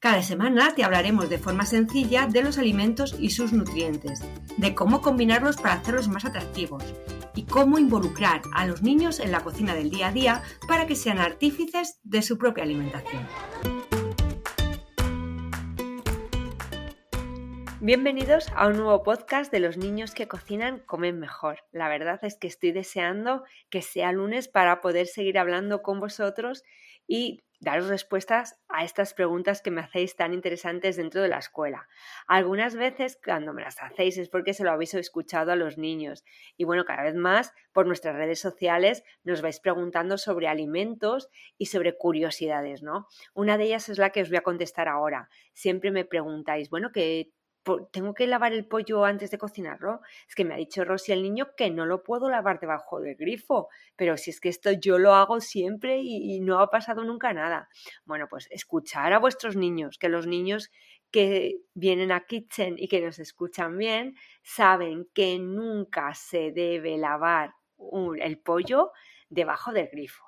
Cada semana te hablaremos de forma sencilla de los alimentos y sus nutrientes, de cómo combinarlos para hacerlos más atractivos y cómo involucrar a los niños en la cocina del día a día para que sean artífices de su propia alimentación. Bienvenidos a un nuevo podcast de los niños que cocinan comen mejor. La verdad es que estoy deseando que sea lunes para poder seguir hablando con vosotros y daros respuestas a estas preguntas que me hacéis tan interesantes dentro de la escuela. Algunas veces cuando me las hacéis es porque se lo habéis escuchado a los niños y bueno, cada vez más por nuestras redes sociales nos vais preguntando sobre alimentos y sobre curiosidades, ¿no? Una de ellas es la que os voy a contestar ahora. Siempre me preguntáis, bueno, ¿qué tengo que lavar el pollo antes de cocinarlo. Es que me ha dicho Rosy el niño que no lo puedo lavar debajo del grifo, pero si es que esto yo lo hago siempre y, no ha pasado nunca nada. Bueno, pues escuchar a vuestros niños, que los niños que vienen a Kitchen y que nos escuchan bien saben que nunca se debe lavar el pollo debajo del grifo.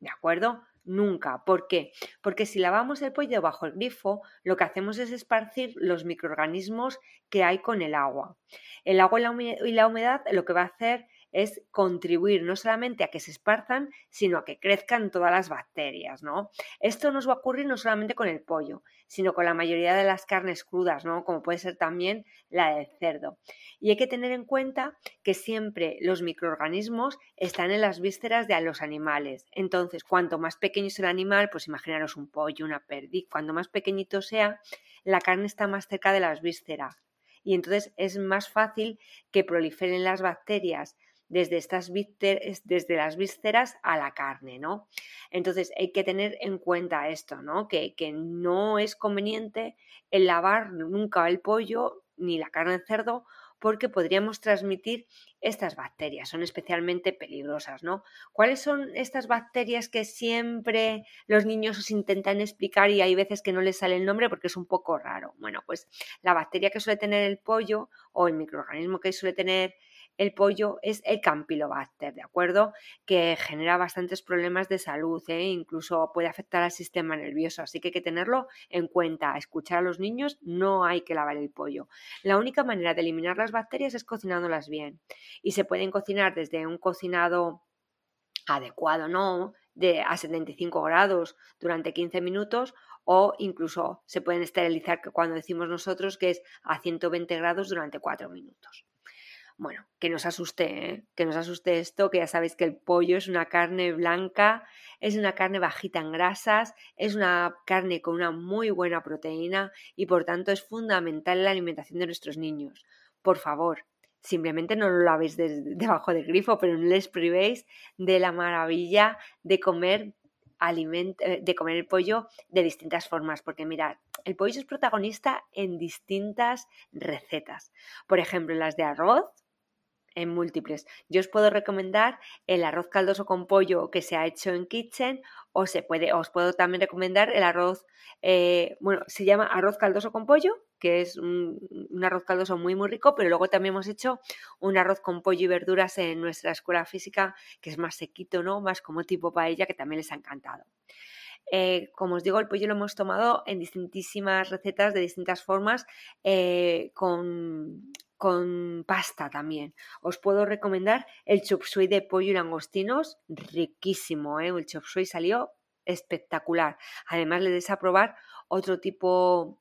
¿De acuerdo? Nunca. ¿Por qué? Porque si lavamos el pollo bajo el grifo, lo que hacemos es esparcir los microorganismos que hay con el agua. El agua y la humedad lo que va a hacer es contribuir no solamente a que se esparzan, sino a que crezcan todas las bacterias, ¿no? Esto nos va a ocurrir no solamente con el pollo, sino con la mayoría de las carnes crudas, ¿no? Como puede ser también la del cerdo. Y hay que tener en cuenta que siempre los microorganismos están en las vísceras de los animales. Entonces, cuanto más pequeño es el animal, pues imaginaros un pollo, una perdiz, cuanto más pequeñito sea, la carne está más cerca de las vísceras y entonces es más fácil que proliferen las bacterias desde, estas desde las vísceras a la carne, ¿no? Entonces hay que tener en cuenta esto, ¿no? Que, que no es conveniente el lavar nunca el pollo ni la carne de cerdo porque podríamos transmitir estas bacterias. Son especialmente peligrosas, ¿no? ¿Cuáles son estas bacterias que siempre los niños os intentan explicar y hay veces que no les sale el nombre porque es un poco raro? Bueno, pues la bacteria que suele tener el pollo o el microorganismo que suele tener el pollo es el Campylobacter, ¿de acuerdo? Que genera bastantes problemas de salud, ¿eh? incluso puede afectar al sistema nervioso, así que hay que tenerlo en cuenta. Escuchar a los niños, no hay que lavar el pollo. La única manera de eliminar las bacterias es cocinándolas bien. Y se pueden cocinar desde un cocinado adecuado, ¿no? De, a 75 grados durante 15 minutos o incluso se pueden esterilizar cuando decimos nosotros que es a 120 grados durante 4 minutos. Bueno, que nos asuste, ¿eh? que nos asuste esto, que ya sabéis que el pollo es una carne blanca, es una carne bajita en grasas, es una carne con una muy buena proteína y por tanto es fundamental en la alimentación de nuestros niños. Por favor, simplemente no lo lavéis debajo del grifo, pero no les privéis de la maravilla de comer eh, de comer el pollo de distintas formas, porque mirad, el pollo es protagonista en distintas recetas. Por ejemplo, en las de arroz, en múltiples. Yo os puedo recomendar el arroz caldoso con pollo que se ha hecho en Kitchen o se puede, os puedo también recomendar el arroz, eh, bueno, se llama arroz caldoso con pollo, que es un, arroz caldoso muy muy rico, pero luego también hemos hecho un arroz con pollo y verduras en nuestra escuela física, que es más sequito, ¿no? Más como tipo paella, que también les ha encantado. Eh, como os digo, el pollo lo hemos tomado en distintísimas recetas de distintas formas, eh, con con pasta también. Os puedo recomendar el chop suey de pollo y langostinos, riquísimo, ¿eh? el chop suey salió espectacular. Además le des a probar otro tipo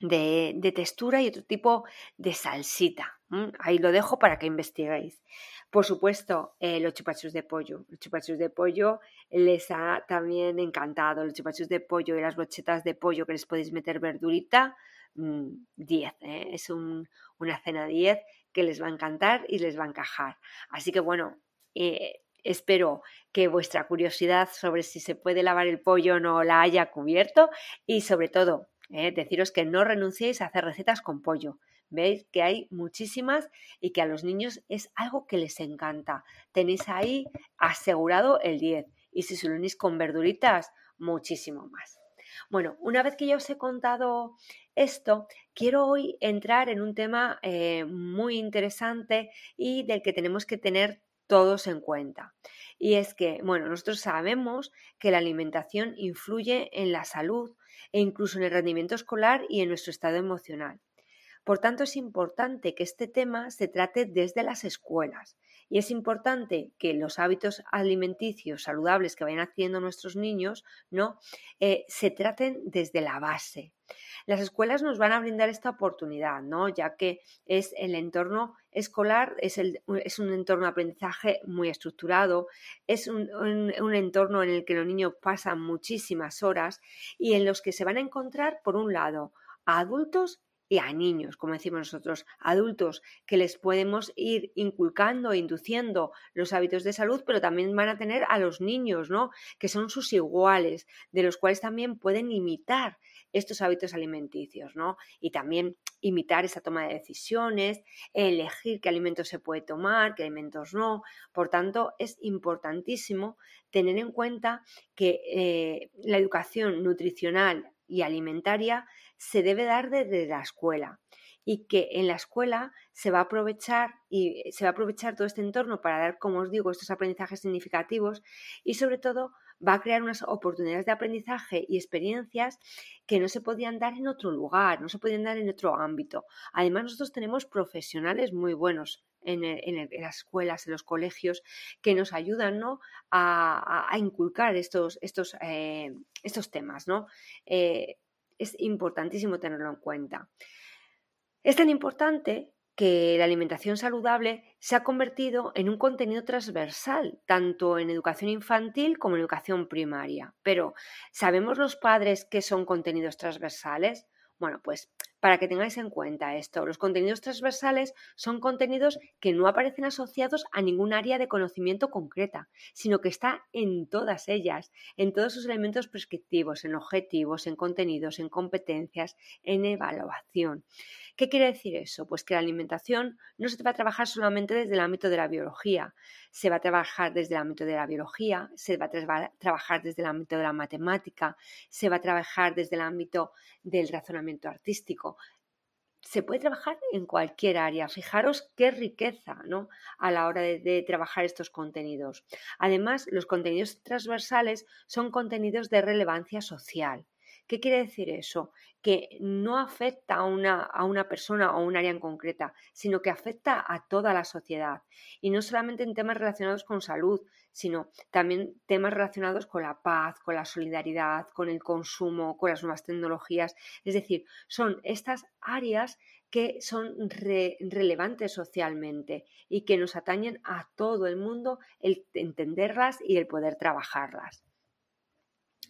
de, textura y otro tipo de salsita. Ahí lo dejo para que investiguéis. Por supuesto, eh, los chupachos de pollo. Los chupachos de pollo les ha también encantado. Los chupachos de pollo y las brochetas de pollo que les podéis meter verdurita, 10. Mm, ¿eh? Es una cena 10 que les va a encantar y les va a encajar. Así que bueno, eh, espero que vuestra curiosidad sobre si se puede lavar el pollo no la haya cubierto y sobre todo ¿eh? deciros que no renunciéis a hacer recetas con pollo. Veis que hay muchísimas y que a los niños es algo que les encanta. Tenéis ahí asegurado el 10. Y si se lo unís con verduritas, muchísimo más. Bueno, una vez que ya os he contado esto, quiero hoy entrar en un tema eh, muy interesante y del que tenemos que tener todos en cuenta. Y es que, bueno, nosotros sabemos que la alimentación influye en la salud e incluso en el rendimiento escolar y en nuestro estado emocional. Por tanto, es importante que este tema se trate desde las escuelas y es importante que los hábitos alimenticios saludables que vayan haciendo nuestros niños ¿no? Eh, se traten desde la base. Las escuelas nos van a brindar esta oportunidad, ¿no? ya que es el entorno escolar, es, es un entorno de aprendizaje muy estructurado, es un, un entorno en el que los niños pasan muchísimas horas y en los que se van a encontrar, por un lado, a adultos y a niños, como decimos nosotros, adultos, que les podemos ir inculcando e induciendo los hábitos de salud, pero también van a tener a los niños, ¿no? Que son sus iguales, de los cuales también pueden imitar estos hábitos alimenticios, ¿no? Y también imitar esa toma de decisiones, elegir qué alimentos se puede tomar, qué alimentos no. Por tanto, es importantísimo tener en cuenta que eh, la educación nutricional y alimentaria se debe dar desde la escuela y que en la escuela se va a aprovechar y se va a aprovechar todo este entorno para dar, como os digo, estos aprendizajes significativos y sobre todo va a crear unas oportunidades de aprendizaje y experiencias que no se podían dar en otro lugar, no se podían dar en otro ámbito. Además, nosotros tenemos profesionales muy buenos en, las escuelas, en los colegios, que nos ayudan ¿no? a, inculcar estos, estos, eh, estos temas. ¿no? Eh, es importantísimo tenerlo en cuenta. Es tan importante que la alimentación saludable se ha convertido en un contenido transversal, tanto en educación infantil como en educación primaria. Pero, ¿sabemos los padres que son contenidos transversales? Bueno, pues para que tengáis en cuenta esto, los contenidos transversales son contenidos que no aparecen asociados a ningún área de conocimiento concreta, sino que está en todas ellas, en todos sus elementos prescriptivos, en objetivos, en contenidos, en competencias, en evaluación. ¿Qué quiere decir eso? Pues que la alimentación no se va a trabajar solamente desde el ámbito de la biología, se va a trabajar desde el ámbito de la biología, se va a trabajar desde el ámbito de la matemática, se va a trabajar desde el ámbito del razonamiento artístico. Se puede trabajar en cualquier área. Fijaros qué riqueza ¿no? a la hora de trabajar estos contenidos. Además, los contenidos transversales son contenidos de relevancia social. ¿Qué quiere decir eso? Que no afecta a una, a una persona o un área en concreta, sino que afecta a toda la sociedad. Y no solamente en temas relacionados con salud, sino también temas relacionados con la paz, con la solidaridad, con el consumo, con las nuevas tecnologías. Es decir, son estas áreas que son relevantes socialmente y que nos atañen a todo el mundo el entenderlas y el poder trabajarlas.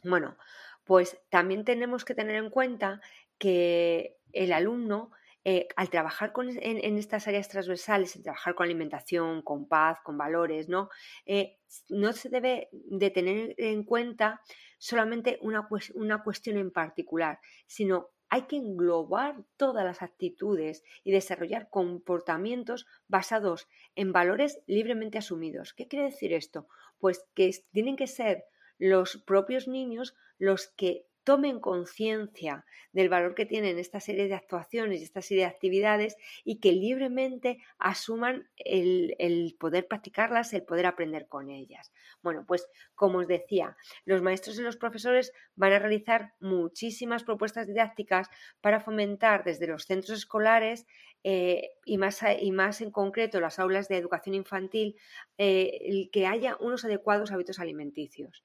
Bueno, pues también tenemos que tener en cuenta que el alumno, eh, al trabajar en, estas áreas transversales, en trabajar con alimentación, con paz, con valores, ¿no? Eh, no se debe de tener en cuenta solamente una, una cuestión en particular, sino hay que englobar todas las actitudes y desarrollar comportamientos basados en valores libremente asumidos. ¿Qué quiere decir esto? Pues que tienen que ser los propios niños los que tomen conciencia del valor que tienen esta serie de actuaciones y esta serie de actividades y que libremente asuman el, el, poder practicarlas, el poder aprender con ellas. Bueno, pues como os decía, los maestros y los profesores van a realizar muchísimas propuestas didácticas para fomentar desde los centros escolares eh, y, más, y, más, en concreto las aulas de educación infantil, eh, que haya unos adecuados hábitos alimenticios.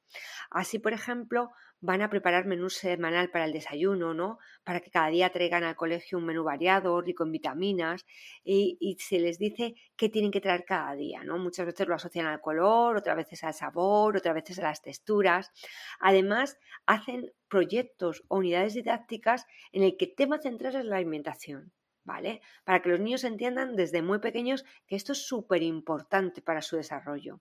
Así, por ejemplo, van a preparar menú semanal para el desayuno, ¿no? Para que cada día traigan al colegio un menú variado, rico en vitaminas, y, se les dice qué tienen que traer cada día, ¿no? Muchas veces lo asocian al color, otras veces al sabor, otras veces a las texturas. Además, hacen proyectos o unidades didácticas en el que el tema central es la alimentación. Para que los niños entiendan desde muy pequeños que esto es súper importante para su desarrollo.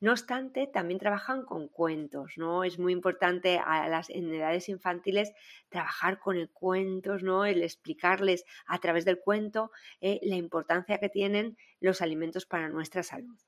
No obstante, también trabajan con cuentos, ¿no? Es muy importante a las, en edades infantiles trabajar con cuentos, ¿no? El explicarles a través del cuento eh, la importancia que tienen los alimentos para nuestra salud.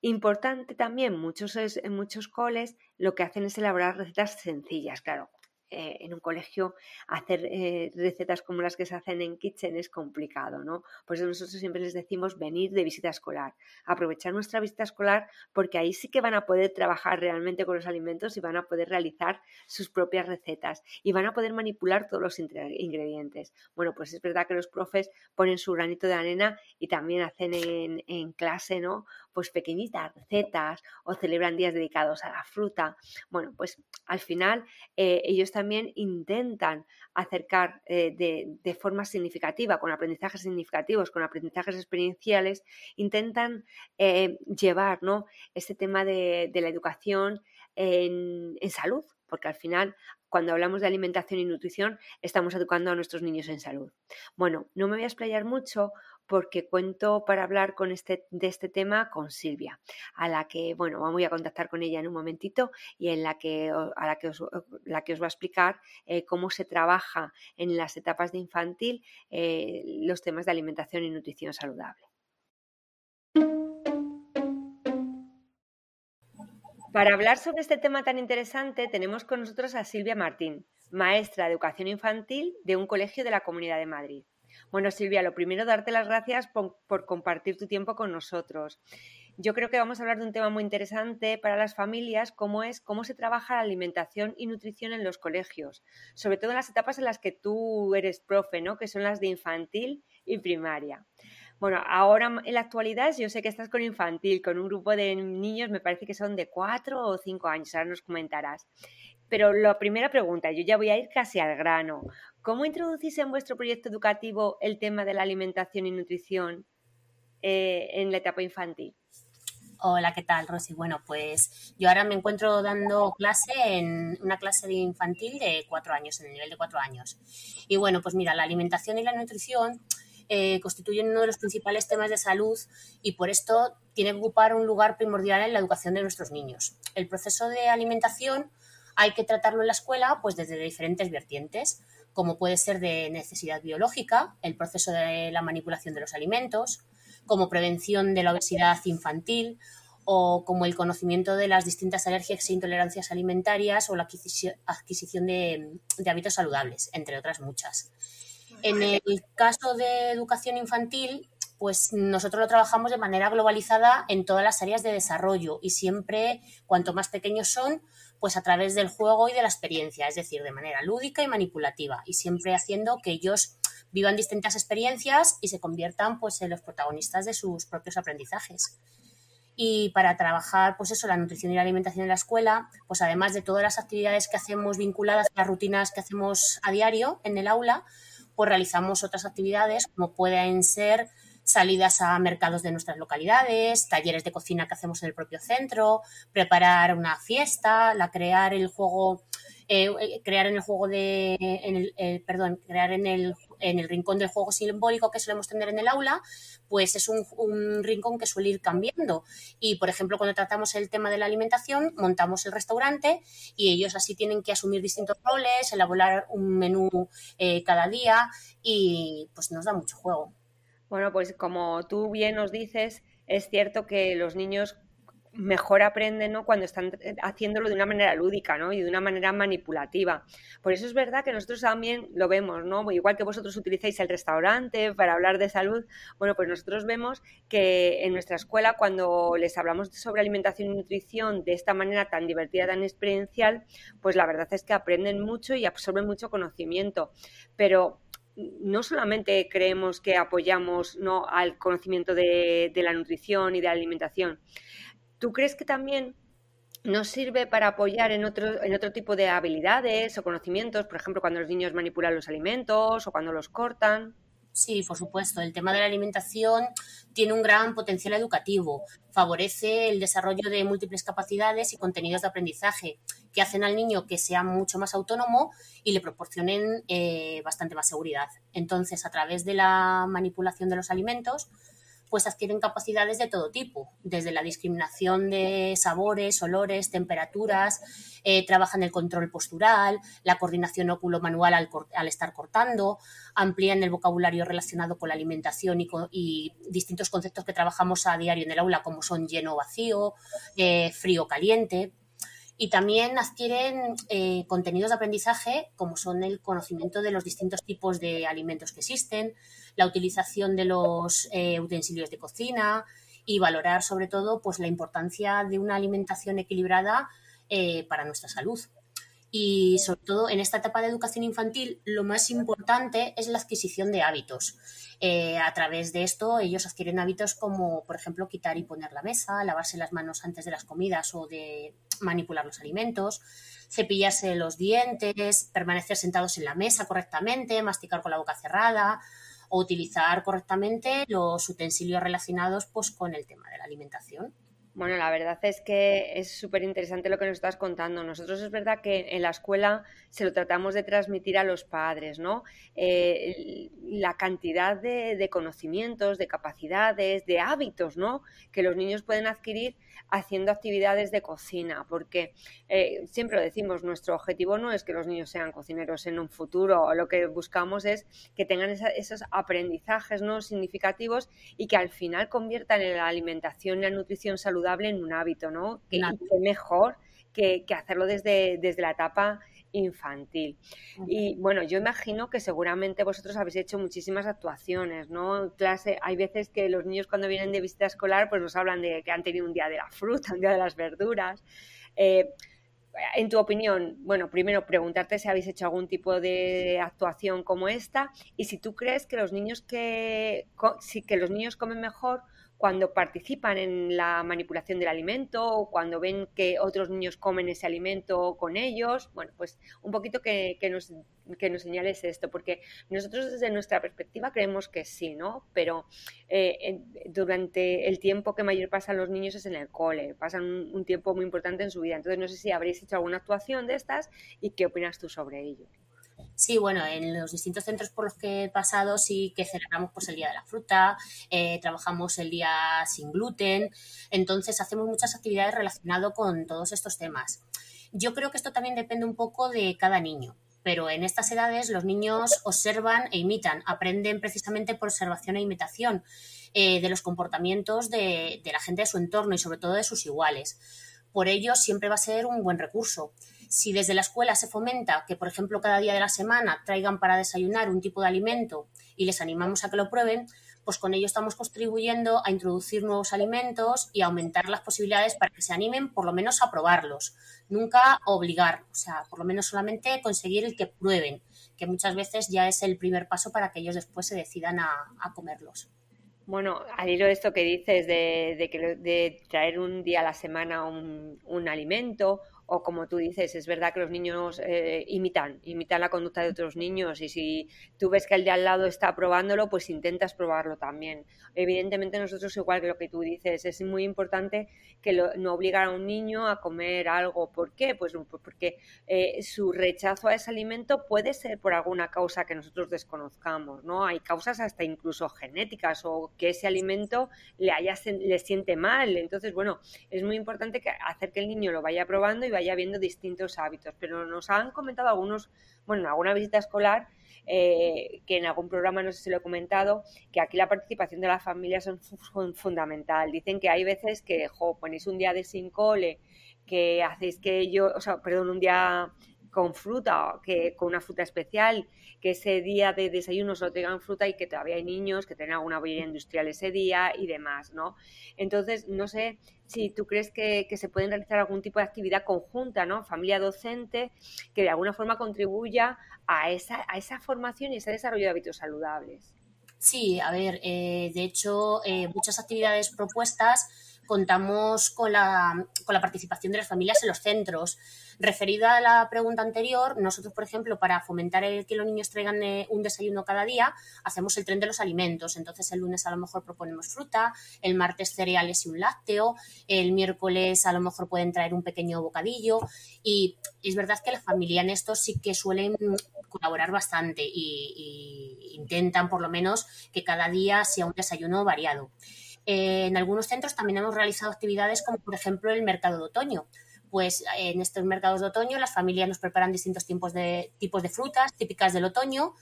Importante también, muchos, en muchos coles lo que hacen es elaborar recetas sencillas, claro. Eh, en un colegio hacer eh, recetas como las que se hacen en Kitchen es complicado, ¿no? Por eso nosotros siempre les decimos venir de visita escolar, aprovechar nuestra visita escolar porque ahí sí que van a poder trabajar realmente con los alimentos y van a poder realizar sus propias recetas y van a poder manipular todos los ingredientes. Bueno, pues es verdad que los profes ponen su granito de arena y también hacen en, en clase, ¿no? Pues pequeñitas recetas o celebran días dedicados a la fruta. Bueno, pues al final eh, ellos también intentan acercar eh, de, forma significativa, con aprendizajes significativos, con aprendizajes experienciales, intentan eh, llevar ¿no? este tema de, la educación en, en salud, porque al final cuando hablamos de alimentación y nutrición estamos educando a nuestros niños en salud. Bueno, no me voy a explayar mucho porque cuento para hablar con este, de este tema con Silvia, a la que, bueno, voy a contactar con ella en un momentito y en la que, a la que, os, la que os va a explicar eh, cómo se trabaja en las etapas de infantil eh, los temas de alimentación y nutrición saludable. Para hablar sobre este tema tan interesante tenemos con nosotros a Silvia Martín, maestra de educación infantil de un colegio de la Comunidad de Madrid. Bueno, Silvia, lo primero, darte las gracias por, compartir tu tiempo con nosotros. Yo creo que vamos a hablar de un tema muy interesante para las familias, como es cómo se trabaja la alimentación y nutrición en los colegios, sobre todo en las etapas en las que tú eres profe, ¿no? Que son las de infantil y primaria. Bueno, ahora en la actualidad yo sé que estás con infantil, con un grupo de niños, me parece que son de cuatro o cinco años, ahora nos comentarás. Pero la primera pregunta, yo ya voy a ir casi al grano. ¿Cómo introducís en vuestro proyecto educativo el tema de la alimentación y nutrición eh, en la etapa infantil? Hola, ¿qué tal, Rosy? Bueno, pues yo ahora me encuentro dando clase en una clase de infantil de cuatro años, en el nivel de cuatro años. Y bueno, pues mira, la alimentación y la nutrición eh, constituyen uno de los principales temas de salud y por esto tiene que ocupar un lugar primordial en la educación de nuestros niños. El proceso de alimentación hay que tratarlo en la escuela pues desde diferentes vertientes como puede ser de necesidad biológica, el proceso de la manipulación de los alimentos, como prevención de la obesidad infantil o como el conocimiento de las distintas alergias e intolerancias alimentarias o la adquisición de, hábitos saludables, entre otras muchas. En el caso de educación infantil, pues nosotros lo trabajamos de manera globalizada en todas las áreas de desarrollo y siempre, cuanto más pequeños son, pues a través del juego y de la experiencia, es decir, de manera lúdica y manipulativa, y siempre haciendo que ellos vivan distintas experiencias y se conviertan pues en los protagonistas de sus propios aprendizajes. Y para trabajar, pues eso, la nutrición y la alimentación en la escuela, pues además de todas las actividades que hacemos vinculadas a las rutinas que hacemos a diario en el aula, pues realizamos otras actividades como pueden ser salidas a mercados de nuestras localidades, talleres de cocina que hacemos en el propio centro, preparar una fiesta, la crear el juego, eh, eh, crear en el juego de, en el, eh, perdón, crear en el, en el rincón del juego simbólico que solemos tener en el aula, pues es un, un, rincón que suele ir cambiando. Y, por ejemplo, cuando tratamos el tema de la alimentación, montamos el restaurante y ellos así tienen que asumir distintos roles, elaborar un menú cada día y pues nos da mucho juego. Bueno, pues como tú bien nos dices, es cierto que los niños mejor aprenden ¿no? cuando están eh, haciéndolo de una manera lúdica ¿no? y de una manera manipulativa. Por eso es verdad que nosotros también lo vemos, ¿no? igual que vosotros utilizáis el restaurante para hablar de salud, bueno, pues nosotros vemos que en nuestra escuela cuando les hablamos sobre alimentación y nutrición de esta manera tan divertida, tan experiencial, pues la verdad es que aprenden mucho y absorben mucho conocimiento. Pero no solamente creemos que apoyamos ¿no? al conocimiento de, la nutrición y de la alimentación, ¿tú crees que también nos sirve para apoyar en otro, en otro tipo de habilidades o conocimientos, por ejemplo, cuando los niños manipulan los alimentos o cuando los cortan? Sí, por supuesto. El tema de la alimentación tiene un gran potencial educativo. Favorece el desarrollo de múltiples capacidades y contenidos de aprendizaje que hacen al niño que sea mucho más autónomo y le proporcionen eh, bastante más seguridad. Entonces, a través de la manipulación de los alimentos, pues adquieren capacidades de todo tipo, desde la discriminación de sabores, olores, temperaturas, eh, trabajan el control postural, la coordinación óculo-manual al, estar cortando, amplían el vocabulario relacionado con la alimentación y, distintos conceptos que trabajamos a diario en el aula, como son lleno o vacío, eh, frío caliente y también adquieren eh, contenidos de aprendizaje como son el conocimiento de los distintos tipos de alimentos que existen, la utilización de los eh, utensilios de cocina y valorar sobre todo pues la importancia de una alimentación equilibrada eh, para nuestra salud. Y sobre todo en esta etapa de educación infantil, lo más importante es la adquisición de hábitos. A través de esto, ellos adquieren hábitos como, por ejemplo, quitar y poner la mesa, lavarse las manos antes de las comidas o de manipular los alimentos, cepillarse los dientes, permanecer sentados en la mesa correctamente, masticar con la boca cerrada o utilizar correctamente los utensilios relacionados pues, con el tema de la alimentación. Bueno, la verdad es que es súper interesante lo que nos estás contando. Nosotros es verdad que en la escuela se lo tratamos de transmitir a los padres, ¿no? Eh, la cantidad de, conocimientos, de capacidades, de hábitos, ¿no? Que los niños pueden adquirir haciendo actividades de cocina, porque eh, siempre lo decimos, nuestro objetivo no es que los niños sean cocineros en un futuro, lo que buscamos es que tengan esos aprendizajes ¿no? significativos y que al final conviertan en la alimentación y la nutrición saludable en un hábito, ¿no? Que, mejor que, hacerlo desde, desde la etapa infantil. Y bueno, yo imagino que seguramente vosotros habéis hecho muchísimas actuaciones, ¿no? Clase, hay veces que los niños cuando vienen de visita escolar pues nos hablan de que han tenido un día de la fruta, un día de las verduras. Eh, en tu opinión, bueno, primero preguntarte si habéis hecho algún tipo de actuación como esta y si tú crees que los niños que, que los niños comen mejor cuando participan en la manipulación del alimento o cuando ven que otros niños comen ese alimento con ellos. Bueno, pues un poquito que, nos, que nos señales esto, porque nosotros desde nuestra perspectiva creemos que sí, ¿no? Pero eh, durante el tiempo que mayor pasan los niños es en el cole, pasan un tiempo muy importante en su vida. Entonces no sé si habréis hecho alguna actuación de estas y qué opinas tú sobre ello. Sí, bueno, en los distintos centros por los que he pasado sí que celebramos pues, el Día de la Fruta, eh, trabajamos el Día sin gluten, entonces hacemos muchas actividades relacionadas con todos estos temas. Yo creo que esto también depende un poco de cada niño, pero en estas edades los niños observan e imitan, aprenden precisamente por observación e imitación eh, de los comportamientos de la gente de su entorno y sobre todo de sus iguales. Por ello, siempre va a ser un buen recurso. Si desde la escuela se fomenta que, por ejemplo, cada día de la semana traigan para desayunar un tipo de alimento y les animamos a que lo prueben, pues con ello estamos contribuyendo a introducir nuevos alimentos y aumentar las posibilidades para que se animen por lo menos a probarlos. Nunca obligar, o sea, por lo menos solamente conseguir el que prueben, que muchas veces ya es el primer paso para que ellos después se decidan a, comerlos. Bueno, al hilo de esto que dices de, que, de traer un día a la semana un, un alimento o como tú dices, es verdad que los niños eh, imitan, imitan la conducta de otros niños y si tú ves que el de al lado está probándolo, pues intentas probarlo también. Evidentemente nosotros igual que lo que tú dices, es muy importante que no obligar a un niño a comer algo. ¿Por qué? Pues, pues porque eh, su rechazo a ese alimento puede ser por alguna causa que nosotros desconozcamos, ¿no? Hay causas hasta incluso genéticas o que ese alimento le, haya, le siente mal. Entonces, bueno, es muy importante que hacer que el niño lo vaya probando vaya viendo distintos hábitos. Pero nos han comentado algunos, bueno, en alguna visita escolar, eh, que en algún programa no sé si lo he comentado, que aquí la participación de las familias es fundamental. Dicen que hay veces que, jo, ponéis un día de sin cole, que hacéis que yo, o sea, perdón, un día con fruta, que con una fruta especial, que ese día de desayuno solo tengan fruta y que todavía hay niños que tengan alguna bollería industrial ese día y demás, ¿no? Entonces, no sé si tú crees que, se pueden realizar algún tipo de actividad conjunta, ¿no? Familia docente, que de alguna forma contribuya a esa, a esa formación y ese desarrollo de hábitos saludables. Sí, a ver, eh, de hecho, eh, muchas actividades propuestas contamos con la, con la participación de las familias en los centros. Referida a la pregunta anterior, nosotros, por ejemplo, para fomentar el que los niños traigan eh, un desayuno cada día, hacemos el tren de los alimentos. Entonces, el lunes a lo mejor proponemos fruta, el martes cereales y un lácteo, el miércoles a lo mejor pueden traer un pequeño bocadillo. Y es verdad que la familia en esto sí que suelen colaborar bastante y intentan, por lo menos, que cada día sea un desayuno variado. Eh, en algunos centros también hemos realizado actividades como, por ejemplo, el mercado de otoño. Pues en estos mercados de otoño las familias nos preparan distintos tipos de, tipos de frutas típicas del otoño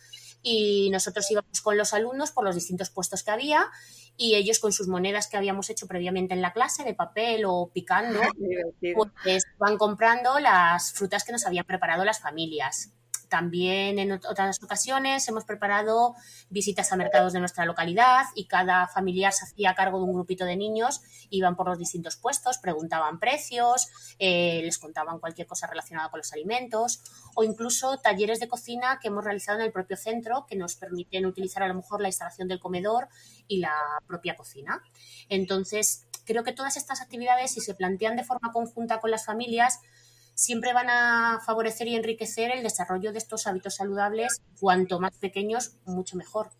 y nosotros íbamos con los alumnos por los distintos puestos que había y ellos con sus monedas que habíamos hecho previamente en la clase de papel o picando, pues van comprando las frutas que nos habían preparado las familias. También en otras ocasiones hemos preparado visitas a mercados de nuestra localidad y cada familiar se hacía cargo de un grupito de niños, iban por los distintos puestos, preguntaban precios, eh, les contaban cualquier cosa relacionada con los alimentos o incluso talleres de cocina que hemos realizado en el propio centro que nos permiten utilizar a lo mejor la instalación del comedor y la propia cocina. Entonces, creo que todas estas actividades, si se plantean de forma conjunta con las familias, siempre van a favorecer y enriquecer el desarrollo de estos hábitos saludables, cuanto más pequeños, mucho mejor.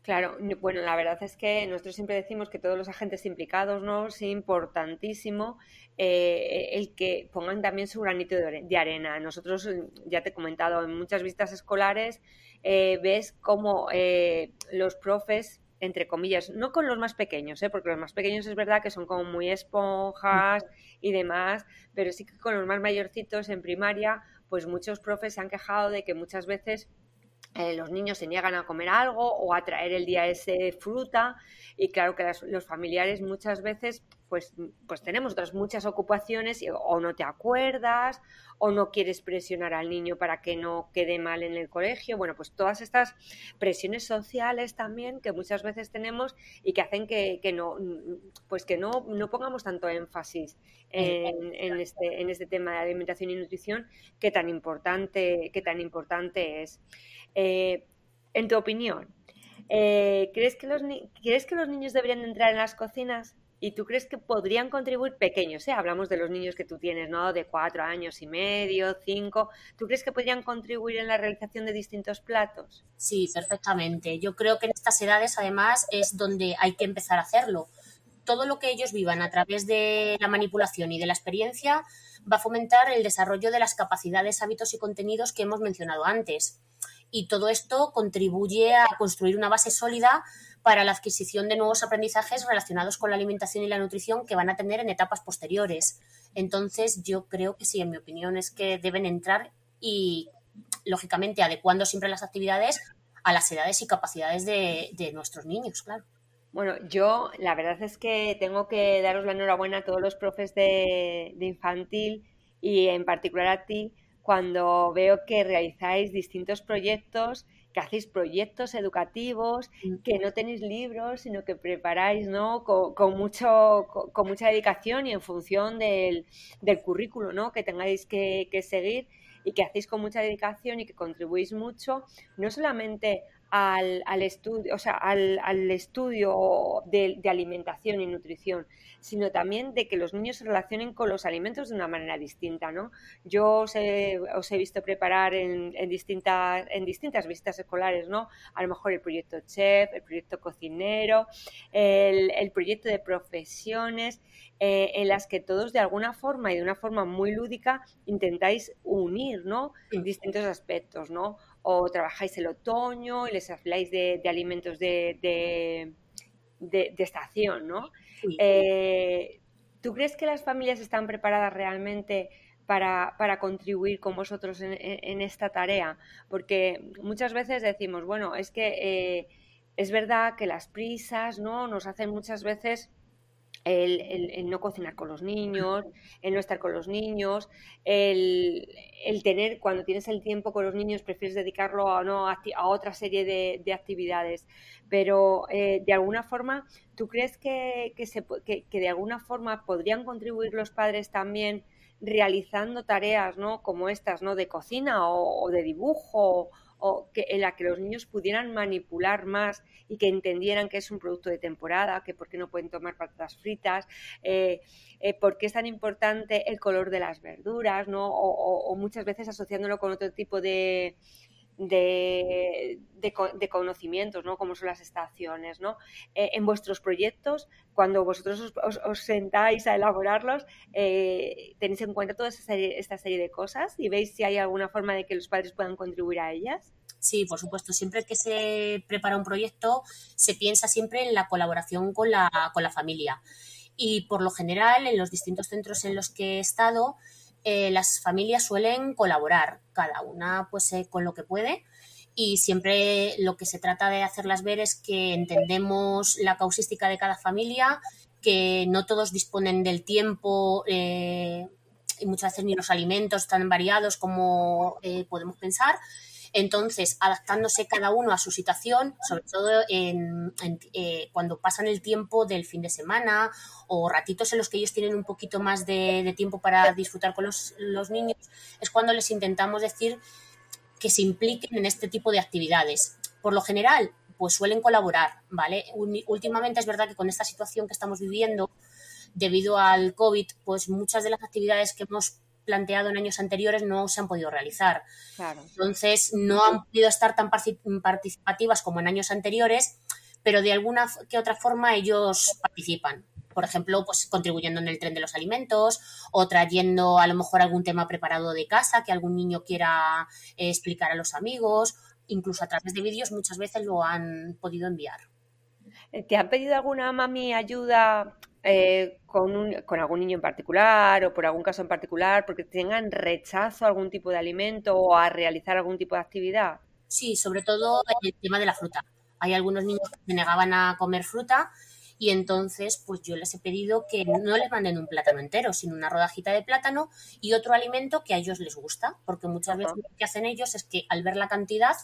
Claro, bueno, la verdad es que nosotros siempre decimos que todos los agentes implicados, ¿no? Es importantísimo eh, el que pongan también su granito de arena. Nosotros, ya te he comentado, en muchas visitas escolares eh, ves cómo eh, los profes entre comillas, no con los más pequeños, ¿eh? porque los más pequeños es verdad que son como muy esponjas y demás, pero sí que con los más mayorcitos en primaria, pues muchos profes se han quejado de que muchas veces eh, los niños se niegan a comer algo o a traer el día ese fruta y claro que los familiares muchas veces pues, pues tenemos otras muchas ocupaciones y, o no te acuerdas o no quieres presionar al niño para que no quede mal en el colegio. Bueno, pues todas estas presiones sociales también que muchas veces tenemos y que hacen que, no, pues que no, no pongamos tanto énfasis en, este, en este tema de alimentación y nutrición que tan importante, que tan importante es. Eh, en tu opinión, eh, ¿crees, que los ¿crees que los niños deberían entrar en las cocinas? ¿Y tú crees que podrían contribuir pequeños? ¿eh? Hablamos de los niños que tú tienes, ¿no? De cuatro años y medio, cinco. ¿Tú crees que podrían contribuir en la realización de distintos platos? Sí, perfectamente. Yo creo que en estas edades, además, es donde hay que empezar a hacerlo. Todo lo que ellos vivan a través de la manipulación y de la experiencia va a fomentar el desarrollo de las capacidades, hábitos y contenidos que hemos mencionado antes. Y todo esto contribuye a construir una base sólida para la adquisición de nuevos aprendizajes relacionados con la alimentación y la nutrición que van a tener en etapas posteriores. Entonces, yo creo que sí, en mi opinión, es que deben entrar y, lógicamente, adecuando siempre las actividades a las edades y capacidades de, nuestros niños, claro. Bueno, yo la verdad es que tengo que daros la enhorabuena a todos los profes de, de infantil y en particular a ti cuando veo que realizáis distintos proyectos que hacéis proyectos educativos, mm. que no tenéis libros, sino que preparáis ¿no? con, mucho, con, mucha dedicación y en función del, del currículo ¿no? que tengáis que, que seguir y que hacéis con mucha dedicación y que contribuís mucho, no solamente al, al estudio, o sea, al, al estudio de, de, alimentación y nutrición, sino también de que los niños se relacionen con los alimentos de una manera distinta, ¿no? Yo os he, os he visto preparar en, en, distintas, en distintas visitas escolares, ¿no? A lo mejor el proyecto chef, el proyecto cocinero, el, el proyecto de profesiones, eh, en las que todos de alguna forma y de una forma muy lúdica intentáis unir, ¿no? Distintos aspectos, ¿no? O trabajáis el otoño y les habláis de, alimentos de, de, estación, ¿no? Eh, ¿Tú crees que las familias están preparadas realmente para, para contribuir con vosotros en, esta tarea? Porque muchas veces decimos, bueno, es que eh, es verdad que las prisas, ¿no? Nos hacen muchas veces el, no cocinar con los niños, el no estar con los niños, el, tener, cuando tienes el tiempo con los niños, prefieres dedicarlo a, no, a, otra serie de, actividades. Pero eh, de alguna forma, ¿tú crees que, que, se, que, de alguna forma podrían contribuir los padres también realizando tareas ¿no? como estas, ¿no? de cocina o, de dibujo o que, en la que los niños pudieran manipular más y que entendieran que es un producto de temporada, que por qué no pueden tomar patatas fritas, eh, eh, por qué es tan importante el color de las verduras, ¿no? o muchas veces asociándolo con otro tipo de, de, de, conocimientos, ¿no? Como son las estaciones, ¿no? Eh, en vuestros proyectos, cuando vosotros os, sentáis a elaborarlos, eh, ¿tenéis en cuenta toda esta serie de cosas y veis si hay alguna forma de que los padres puedan contribuir a ellas? Sí, por supuesto. Siempre que se prepara un proyecto, se piensa siempre en la colaboración con la, con la familia. Y por lo general, en los distintos centros en los que he estado, eh, las familias suelen colaborar, cada una pues eh, con lo que puede. Y siempre lo que se trata de hacerlas ver es que entendemos la causística de cada familia, que no todos disponen del tiempo eh, y muchas veces ni los alimentos tan variados como podemos pensar entonces, adaptándose cada uno a su situación, sobre todo en, eh, cuando pasan el tiempo del fin de semana o ratitos en los que ellos tienen un poquito más de, tiempo para disfrutar con los, niños, es cuando les intentamos decir que se impliquen en este tipo de actividades. Por lo general, pues suelen colaborar, ¿vale? Últimamente es verdad que con esta situación que estamos viviendo, debido al COVID, pues muchas de las actividades que hemos planteado en años anteriores no se han podido realizar. Entonces, no han podido estar tan participativas como en años anteriores, pero de alguna que otra forma ellos participan. Por ejemplo, pues contribuyendo en el tren de los alimentos o trayendo a lo mejor algún tema preparado de casa que algún niño quiera eh, explicar a los amigos, incluso a través de vídeos muchas veces lo han podido enviar. ¿Te han pedido alguna mami ayuda eh, con, con, algún niño en particular o por algún caso en particular, porque tengan rechazo a algún tipo de alimento o a realizar algún tipo de actividad? Sí, sobre todo el tema de la fruta. Hay algunos niños que se negaban a comer fruta y entonces pues yo les he pedido que no les manden un plátano entero, sino una rodajita de plátano y otro alimento que a ellos les gusta, porque muchas veces lo que hacen ellos es que al ver la cantidad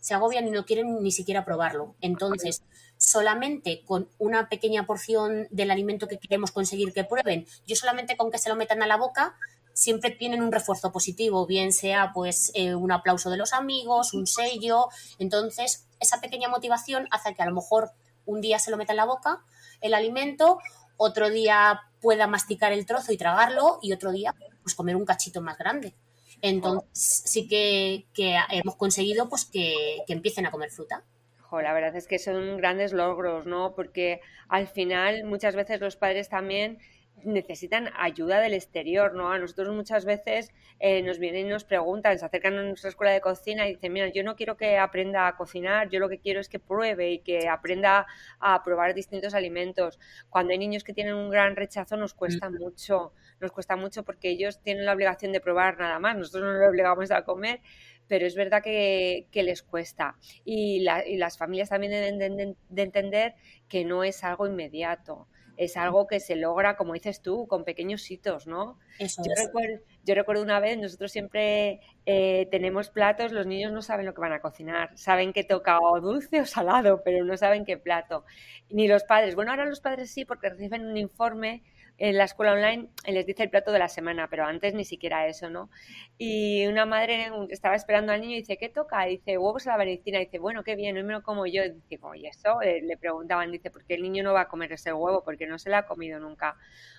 se agobian y no quieren ni siquiera probarlo. Entonces, solamente con una pequeña porción del alimento que queremos conseguir que prueben, yo solamente con que se lo metan a la boca, siempre tienen un refuerzo positivo, bien sea pues eh, un aplauso de los amigos, un sello. Entonces, esa pequeña motivación hace que a lo mejor un día se lo meta en la boca el alimento, otro día pueda masticar el trozo y tragarlo y otro día pues comer un cachito más grande. Entonces sí que, hemos conseguido pues que, empiecen a comer fruta. La verdad es que son grandes logros, ¿no? Porque al final muchas veces los padres también necesitan ayuda del exterior, ¿no? A nosotros muchas veces eh, nos vienen y nos preguntan, se acercan a nuestra escuela de cocina y dicen, mira, yo no quiero que aprenda a cocinar, yo lo que quiero es que pruebe y que aprenda a probar distintos alimentos. Cuando hay niños que tienen un gran rechazo nos cuesta mm. mucho, nos cuesta mucho porque ellos tienen la obligación de probar nada más, nosotros no les obligamos a comer, pero es verdad que, les cuesta. Y, las familias también deben de entender que no es algo inmediato es algo que se logra, como dices tú, con pequeños hitos, ¿no? yo, recuerdo, yo recuerdo una vez, nosotros siempre eh, tenemos platos, los niños no saben lo que van a cocinar, saben que toca o dulce o salado, pero no saben qué plato. Ni los padres. Bueno, ahora los padres sí, porque reciben un informe en la escuela online les dice el plato de la semana, pero antes ni siquiera eso, ¿no? Y una madre estaba esperando al niño y dice, ¿qué toca? dice, huevos a la valentina. dice, bueno, qué bien, hoy me lo como yo. dice, oye, eso? Eh, le preguntaban, dice, ¿por qué el niño no va a comer ese huevo? Porque no se lo ha comido nunca.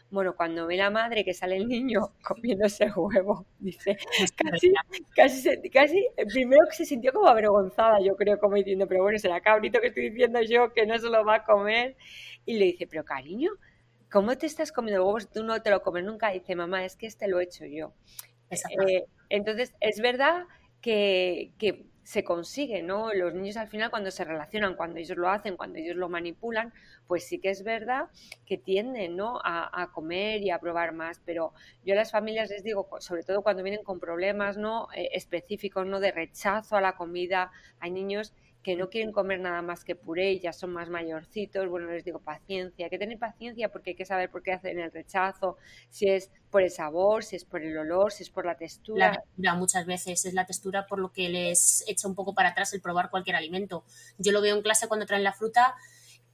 Bueno, cuando ve la madre que sale el niño comiendo ese huevo, dice, casi, casi, casi, primero que se sintió como avergonzada, yo creo, como diciendo, pero bueno, será cabrito que estoy diciendo yo que no se lo va a comer. Y le dice, pero cariño, ¿cómo te estás comiendo huevos? Tú no te lo comes nunca. dice, mamá, es que este lo he hecho yo. Eh, entonces, es verdad que, se consigue, ¿no? Los niños al final cuando se relacionan, cuando ellos lo hacen, cuando ellos lo manipulan, pues sí que es verdad que tienden, ¿no? A, comer y a probar más, pero yo a las familias les digo, sobre todo cuando vienen con problemas, ¿no? Eh, específicos, ¿no? De rechazo a la comida, hay niños que no quieren comer nada más que puré ya son más mayorcitos, bueno, les digo paciencia, hay que tener paciencia porque hay que saber por qué hacen el rechazo, si es por el sabor, si es por el olor, si es por la textura. La textura muchas veces es la textura por lo que les echa un poco para atrás el probar cualquier alimento. Yo lo veo en clase cuando traen la fruta,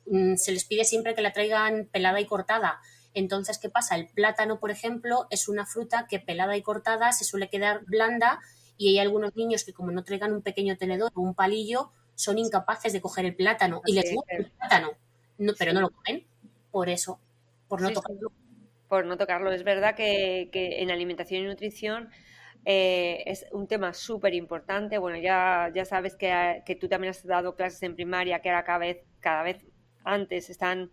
mm, se les pide siempre que la traigan pelada y cortada. Entonces, ¿qué pasa? El plátano, por ejemplo, es una fruta que pelada y cortada se suele quedar blanda y hay algunos niños que como no traigan un pequeño tenedor o un palillo, son incapaces de coger el plátano y les gusta el plátano, no, pero no lo comen por eso, por no tocarlo. Por no tocarlo. Es verdad que, en alimentación y nutrición eh, es un tema súper importante. Bueno, ya, ya sabes que, que, tú también has dado clases en primaria, que ahora cada vez, cada vez antes están,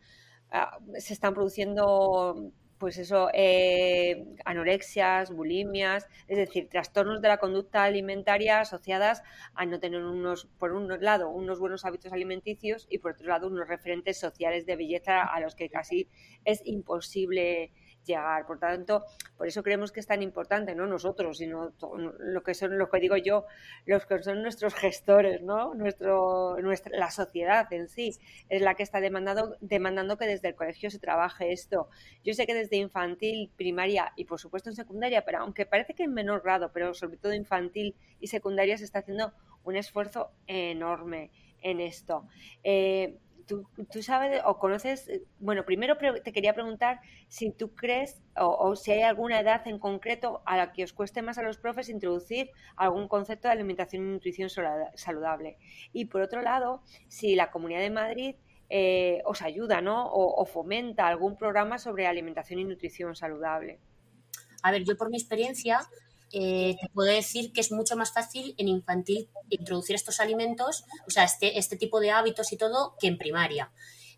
ah, se están produciendo pues eso, eh, anorexias, bulimias, es decir, trastornos de la conducta alimentaria asociadas a no tener unos, por un lado, unos buenos hábitos alimenticios y por otro lado, unos referentes sociales de belleza a los que casi es imposible llegar. Por tanto, por eso creemos que es tan importante, no nosotros, sino lo que son, lo que digo yo, los que son nuestros gestores, ¿no? Nuestro, nuestra, la sociedad en sí es la que está demandando, demandando que desde el colegio se trabaje esto. Yo sé que desde infantil, primaria y por supuesto en secundaria, pero aunque parece que en menor grado, pero sobre todo infantil y secundaria se está haciendo un esfuerzo enorme en esto. Eh, tú, sabes o conoces, eh, bueno, primero te quería preguntar si tú crees o, si hay alguna edad en concreto a la que os cueste más a los profes introducir algún concepto de alimentación y nutrición saludable. Y por otro lado, si la Comunidad de Madrid eh, os ayuda, ¿no? o fomenta algún programa sobre alimentación y nutrición saludable. A ver, yo por mi experiencia eh, te puedo decir que es mucho más fácil en infantil introducir estos alimentos, o sea, este, este tipo de hábitos y todo, que en primaria.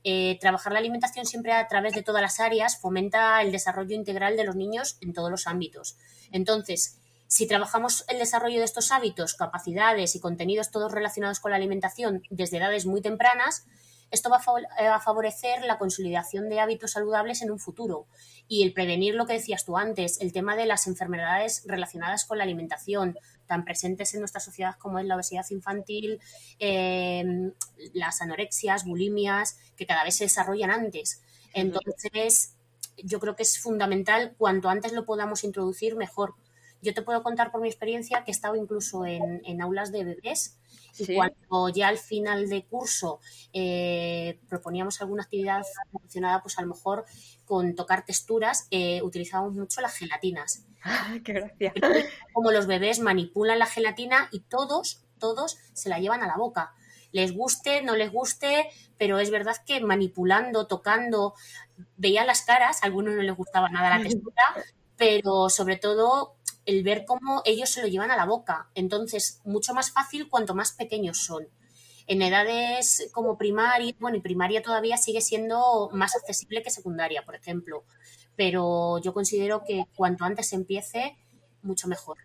Eh, trabajar la alimentación siempre a través de todas las áreas fomenta el desarrollo integral de los niños en todos los ámbitos. Entonces, si trabajamos el desarrollo de estos hábitos, capacidades y contenidos todos relacionados con la alimentación desde edades muy tempranas, esto va eh, a favorecer la consolidación de hábitos saludables en un futuro y el prevenir lo que decías tú antes, el tema de las enfermedades relacionadas con la alimentación, tan presentes en nuestra sociedad como es la obesidad infantil, em, las anorexias, bulimias, que cada vez se desarrollan antes. Entonces, yo creo que es fundamental, cuanto antes lo podamos introducir, mejor. Yo te puedo contar por mi experiencia que he estado incluso en, en aulas de bebés y cuando ya al final de curso eh, proponíamos alguna actividad relacionada, pues a lo mejor con tocar texturas, eh, utilizábamos mucho las gelatinas. ¡Qué gracia! Como los bebés manipulan la gelatina y todos, todos se la llevan a la boca les guste, no les guste, pero es verdad que manipulando, tocando, veía las caras, a algunos no les gustaba nada la textura, pero sobre todo el ver cómo ellos se lo llevan a la boca. Entonces, mucho más fácil cuanto más pequeños son. En edades como primaria, bueno, y primaria todavía sigue siendo más accesible que secundaria, por ejemplo. Pero yo considero que cuanto antes empiece, mucho mejor.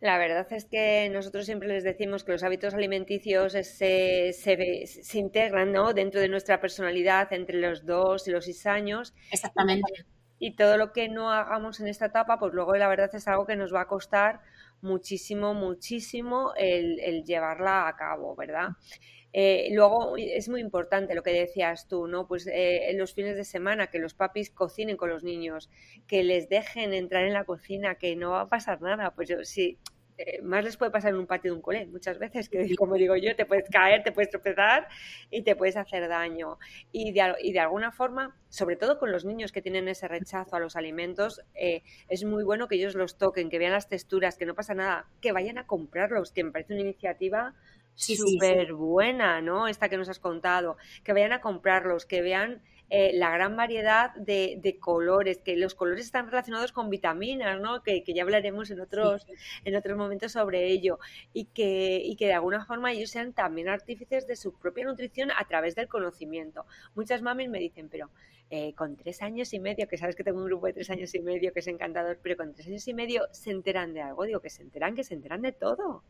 La verdad es que nosotros siempre les decimos que los hábitos alimenticios se, se, se integran ¿no? dentro de nuestra personalidad entre los dos y los seis años. Exactamente y todo lo que no hagamos en esta etapa, pues luego la verdad es algo que nos va a costar muchísimo, muchísimo el, llevarla a cabo, ¿verdad? Eh, luego es muy importante lo que decías tú, ¿no? Pues eh, los fines de semana que los papis cocinen con los niños, que les dejen entrar en la cocina, que no va a pasar nada. Pues yo sí, eh, más les puede pasar en un patio de un cole muchas veces, que como digo yo, te puedes caer, te puedes tropezar y te puedes hacer daño. Y de, y de alguna forma, sobre todo con los niños que tienen ese rechazo a los alimentos, eh, es muy bueno que ellos los toquen, que vean las texturas, que no pasa nada, que vayan a comprarlos, que me parece una iniciativa súper buena, ¿no? Esta que nos has contado, que vayan a comprarlos, que vean eh, la gran variedad de, colores, que los colores están relacionados con vitaminas, ¿no? que, ya hablaremos en otros, en otros momentos sobre ello, y que, y que de alguna forma ellos sean también artífices de su propia nutrición a través del conocimiento. Muchas mamis me dicen, pero eh, con tres años y medio, que sabes que tengo un grupo de tres años y medio que es encantador, pero con tres años y medio se enteran de algo, digo que se enteran, que se enteran de todo.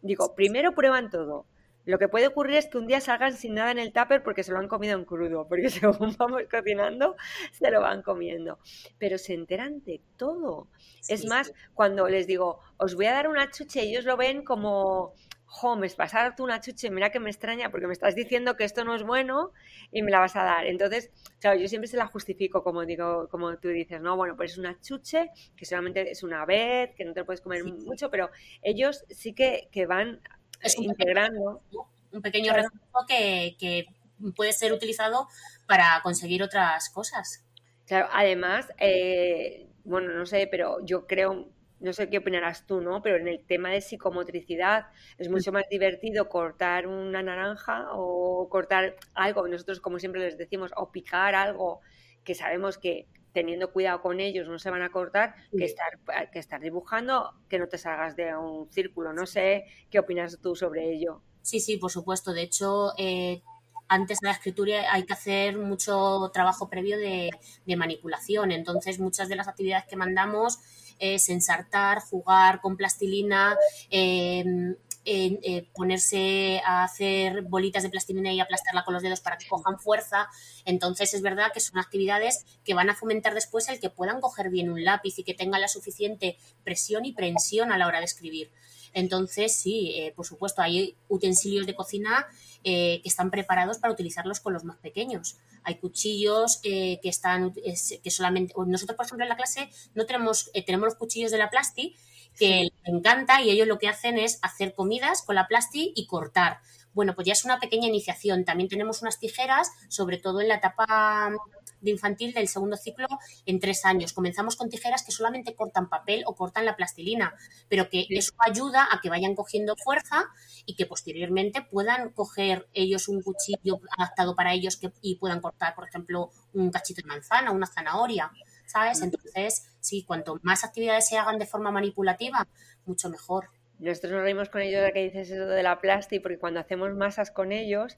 Digo, primero prueban todo, lo que puede ocurrir es que un día salgan sin nada en el tupper porque se lo han comido en crudo, porque según vamos cocinando, se lo van comiendo. Pero se enteran de todo. es más, cuando les digo, os voy a dar una chuche, ellos lo ven como, jo, me vas a dar tú una chuche, mira que me extraña porque me estás diciendo que esto no es bueno y me la vas a dar. Entonces, claro, yo siempre se la justifico, como digo, como tú dices, ¿no? Bueno, pues es una chuche, que solamente es una vez, que no te lo puedes comer mucho, pero ellos sí que, que van es un integrando. Pequeño, un pequeño recurso que, puede ser utilizado para conseguir otras cosas. Claro, además, eh, bueno, no sé, pero yo creo no sé qué opinarás tú, ¿no? Pero en el tema de psicomotricidad es mucho más divertido cortar una naranja o cortar algo, nosotros como siempre les decimos, o picar algo que sabemos que teniendo cuidado con ellos no se van a cortar, que, estar, que estar dibujando, que no te salgas de un círculo. No sé qué opinas tú sobre ello. Sí, sí, por supuesto. De hecho, eh, antes de la escritura hay que hacer mucho trabajo previo de, manipulación. Entonces, muchas de las actividades que mandamos es ensartar, jugar con plastilina, em, eh, ponerse a hacer bolitas de plastilina y aplastarla con los dedos para que cojan fuerza. Entonces, es verdad que son actividades que van a fomentar después el que puedan coger bien un lápiz y que tengan la suficiente presión y prensión a la hora de escribir. Entonces, sí, eh, por supuesto, hay utensilios de cocina eh, que están preparados para utilizarlos con los más pequeños. Hay cuchillos eh, que están, que solamente, nosotros, por ejemplo, en la clase no tenemos, tenemos los cuchillos de la plasti que les encanta y ellos lo que hacen es hacer comidas con la plasti y cortar. Bueno, pues ya es una pequeña iniciación. También tenemos unas tijeras, sobre todo en la etapa de infantil del segundo ciclo en tres años. Comenzamos con tijeras que solamente cortan papel o cortan la plastilina, pero que eso ayuda a que vayan cogiendo fuerza y que posteriormente puedan coger ellos un cuchillo adaptado para ellos que, y puedan cortar, por ejemplo, un cachito de manzana, una zanahoria, ¿sabes? Entonces, sí, cuanto más actividades se hagan de forma manipulativa, mucho mejor. Nosotros nos reímos con ellos de que dices eso de la plastic, porque cuando hacemos masas con ellos,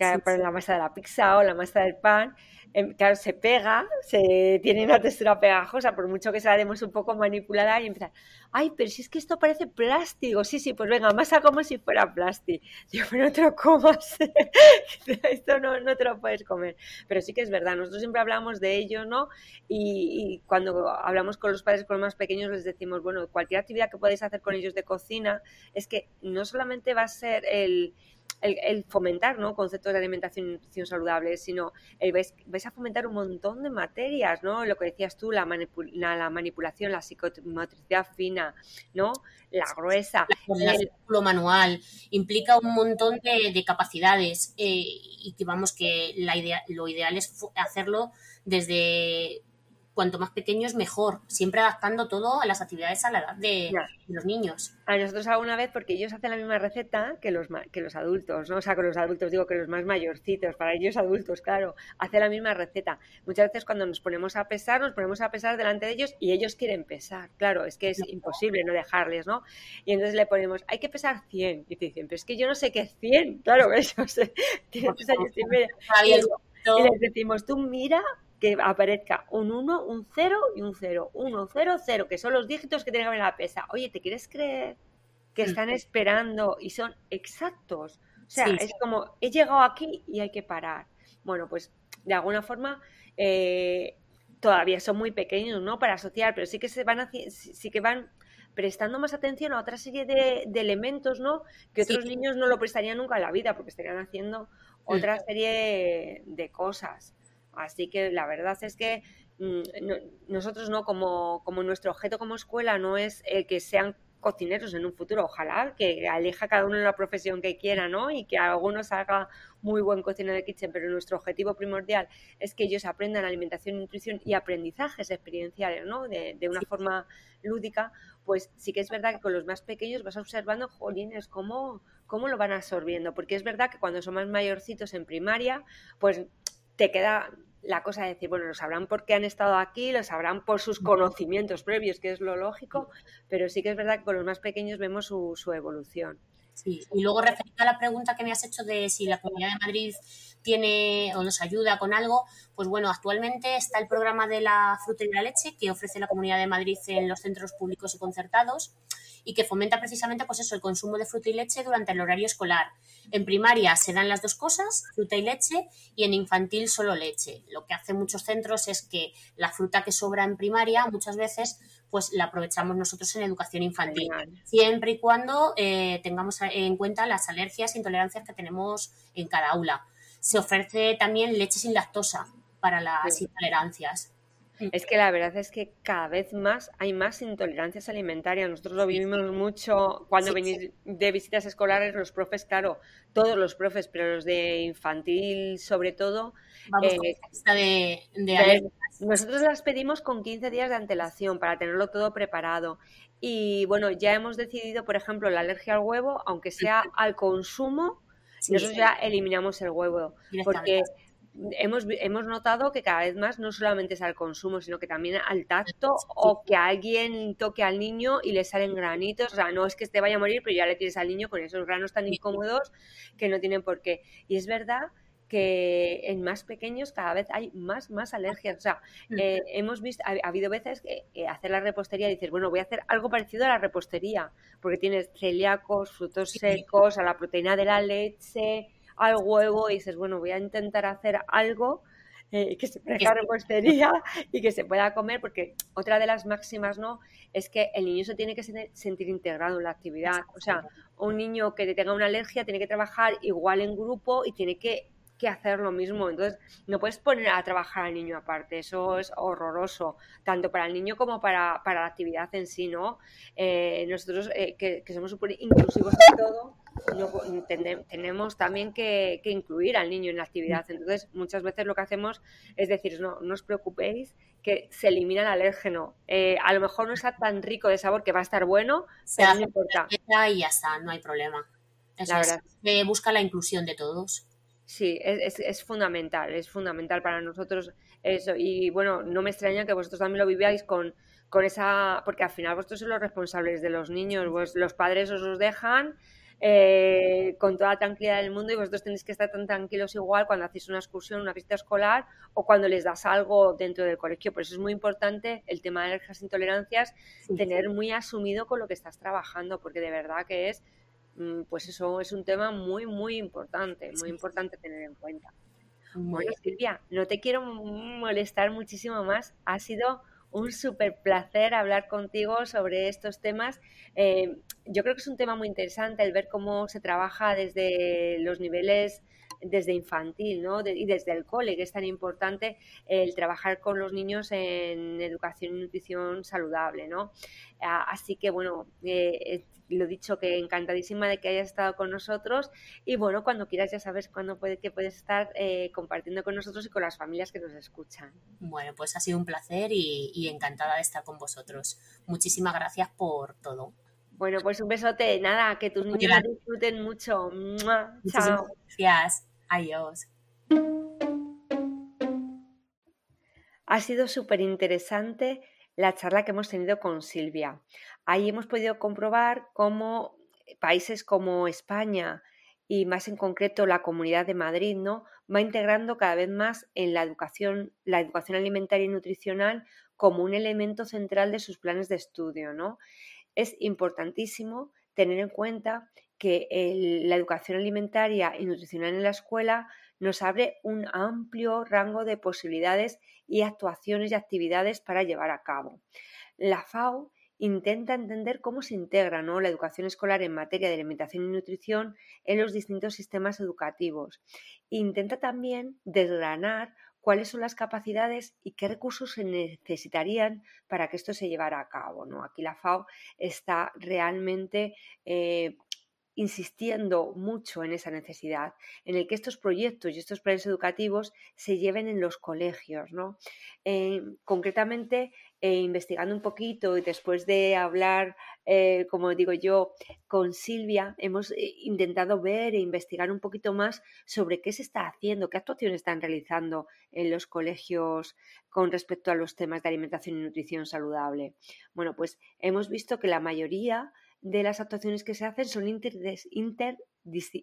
que sí, la masa de la pizza o la masa del pan, Em, claro, se pega, se tiene una textura pegajosa, por mucho que se la demos un poco manipulada y empieza, ay, pero si es que esto parece plástico, sí, sí, pues venga, masa como si fuera plástico. Yo, pero no te lo comas, esto no, no, te lo puedes comer. Pero sí que es verdad, nosotros siempre hablamos de ello, ¿no? Y, y cuando hablamos con los padres, con los más pequeños, les decimos, bueno, cualquier actividad que podáis hacer con ellos de cocina, es que no solamente va a ser el el, fomentar ¿no? conceptos de alimentación y nutrición saludable, sino el, vais, a fomentar un montón de materias, ¿no? Lo que decías tú, la, la, manipulación, la psicomotricidad fina, ¿no? La gruesa. el manual, implica un montón de, capacidades eh, y que vamos que la idea, lo ideal es hacerlo desde cuanto más pequeños mejor, siempre adaptando todo a las actividades a la edad de, los niños. A nosotros alguna vez, porque ellos hacen la misma receta que los, que los adultos, ¿no? O sea, con los adultos digo que los más mayorcitos, para ellos adultos, claro, hacen la misma receta. Muchas veces cuando nos ponemos a pesar, nos ponemos a pesar delante de ellos y ellos quieren pesar. Claro, es que es imposible no dejarles, ¿no? Y entonces le ponemos, hay que pesar 100. Y te dicen, pero es que yo no sé qué es 100. Claro, eso, tienes años y medio. Y les decimos, tú mira que aparezca un 1, un 0 y un 0. 1, 0, 0, que son los dígitos que tiene que haber en la pesa. Oye, ¿te quieres creer que están esperando y son exactos? O sea, es como, he llegado aquí y hay que parar. Bueno, pues de alguna forma eh, todavía son muy pequeños, ¿no? Para asociar, pero sí que se van sí que van prestando más atención a otra serie de, elementos, ¿no? Que otros niños no lo prestarían nunca en la vida, porque estarían haciendo otra serie de cosas. Así que la verdad es que mm, nosotros no, como, como nuestro objeto como escuela no es eh, que sean cocineros en un futuro, ojalá que aleja cada uno la profesión que quiera, ¿no? Y que algunos haga muy buen cocinero de kitchen, pero nuestro objetivo primordial es que ellos aprendan alimentación, nutrición y aprendizajes experienciales, ¿no? De, de una forma lúdica, pues sí que es verdad que con los más pequeños vas observando, jolines, cómo, cómo lo van absorbiendo, porque es verdad que cuando son más mayorcitos en primaria, pues te queda la cosa de decir, bueno, lo sabrán porque han estado aquí, lo sabrán por sus conocimientos previos, que es lo lógico, pero sí que es verdad que con los más pequeños vemos su, su evolución. Sí, y luego referente a la pregunta que me has hecho de si la Comunidad de Madrid tiene o nos ayuda con algo, pues bueno, actualmente está el programa de la fruta y la leche que ofrece la Comunidad de Madrid en los centros públicos y concertados y que fomenta precisamente pues eso, el consumo de fruta y leche durante el horario escolar. En primaria se dan las dos cosas, fruta y leche, y en infantil solo leche. Lo que hacen muchos centros es que la fruta que sobra en primaria muchas veces pues la aprovechamos nosotros en educación infantil, siempre y cuando eh, tengamos en cuenta las alergias e intolerancias que tenemos en cada aula. Se ofrece también leche sin lactosa para las intolerancias. Es que la verdad es que cada vez más hay más intolerancias alimentarias. Nosotros lo vivimos mucho cuando venís de visitas escolares, los profes, claro, todos los profes, pero los de infantil sobre todo. Vamos eh, de, Nosotros las pedimos con 15 días de antelación para tenerlo todo preparado. Y bueno, ya hemos decidido, por ejemplo, la alergia al huevo, aunque sea al consumo, nosotros ya eliminamos el huevo. Porque hemos, hemos notado que cada vez más no solamente es al consumo, sino que también al tacto o que alguien toque al niño y le salen granitos. O sea, no es que te vaya a morir, pero ya le tienes al niño con esos granos tan incómodos que no tienen por qué. Y es verdad que en más pequeños cada vez hay más, más alergias. O sea, eh, hemos visto, ha, habido veces que hacer la repostería y dices, bueno, voy a hacer algo parecido a la repostería, porque tienes celíacos, frutos secos, a la proteína de la leche, al huevo, y dices, bueno, voy a intentar hacer algo eh, que se parezca repostería y que se pueda comer, porque otra de las máximas, ¿no? Es que el niño se tiene que sentir integrado en la actividad. O sea, un niño que tenga una alergia tiene que trabajar igual en grupo y tiene que que hacer lo mismo. Entonces, no puedes poner a trabajar al niño aparte, eso es horroroso, tanto para el niño como para, la actividad en sí, ¿no? Eh, nosotros, eh, que, somos súper inclusivos en todo, tenemos también que, incluir al niño en la actividad. Entonces, muchas veces lo que hacemos es decir, no, no os preocupéis, que se elimina el alérgeno. Eh, a lo mejor no está tan rico de sabor que va a estar bueno, pero no importa. Y ya está, no hay problema. la verdad. busca la inclusión de todos. Sí, es, es, fundamental, es fundamental para nosotros eso. Y bueno, no me extraña que vosotros también lo viváis con, con esa, porque al final vosotros sois los responsables de los niños, pues los padres os los dejan eh, con toda la tranquilidad del mundo y vosotros tenéis que estar tan tranquilos igual cuando hacéis una excursión, una visita escolar o cuando les das algo dentro del colegio. Por eso es muy importante el tema de alergias e intolerancias, tener muy asumido con lo que estás trabajando, porque de verdad que es pues eso es un tema muy, muy importante, muy importante tener en cuenta. Bueno, Silvia, no te quiero molestar muchísimo más. Ha sido un súper placer hablar contigo sobre estos temas. Eh, yo creo que es un tema muy interesante el ver cómo se trabaja desde los niveles desde infantil ¿no? y desde el cole, que es tan importante el trabajar con los niños en educación y nutrición saludable. ¿no? Así que, bueno, eh, lo dicho, que encantadísima de que hayas estado con nosotros y bueno, cuando quieras ya sabes cuándo puede, que puedes estar eh, compartiendo con nosotros y con las familias que nos escuchan. Bueno, pues ha sido un placer y, encantada de estar con vosotros. Muchísimas gracias por todo. Bueno, pues un besote. Nada, que tus niños disfruten mucho. Chao. Gracias. Adiós. Ha sido súper interesante la charla que hemos tenido con Silvia. Ahí hemos podido comprobar cómo países como España y más en concreto la Comunidad de Madrid, ¿no? va integrando cada vez más en la educación, la educación alimentaria y nutricional como un elemento central de sus planes de estudio, ¿no? Es importantísimo tener en cuenta que la educación alimentaria y nutricional en la escuela nos abre un amplio rango de posibilidades y actuaciones y actividades para llevar a cabo. La FAO intenta entender cómo se integra la educación escolar en materia de alimentación y nutrición en los distintos sistemas educativos. Intenta también desgranar cuáles son las capacidades y qué recursos se necesitarían para que esto se llevara a cabo. ¿no? Aquí la FAO está realmente eh, insistiendo mucho en esa necesidad, en el que estos proyectos y estos planes educativos se lleven en los colegios. ¿no? Eh, concretamente, eh, investigando un poquito y después de hablar, eh, como digo yo, con Silvia, hemos intentado ver e investigar un poquito más sobre qué se está haciendo, qué actuaciones están realizando en los colegios con respecto a los temas de alimentación y nutrición saludable. Bueno, pues hemos visto que la mayoría de las actuaciones que se hacen son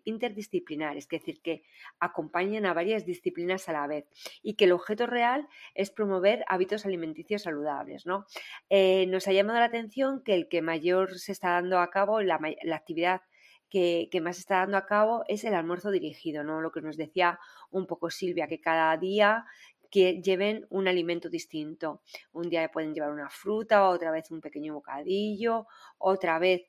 interdisciplinares, es decir, que acompañan a varias disciplinas a la vez y que el objeto real es promover hábitos alimenticios saludables. ¿no? Eh, nos ha llamado la atención que el que mayor se está dando a cabo, la, actividad que, que, más está dando a cabo es el almuerzo dirigido, ¿no? Lo que nos decía un poco Silvia, que cada día que lleven un alimento distinto. Un día pueden llevar una fruta, otra vez un pequeño bocadillo, otra vez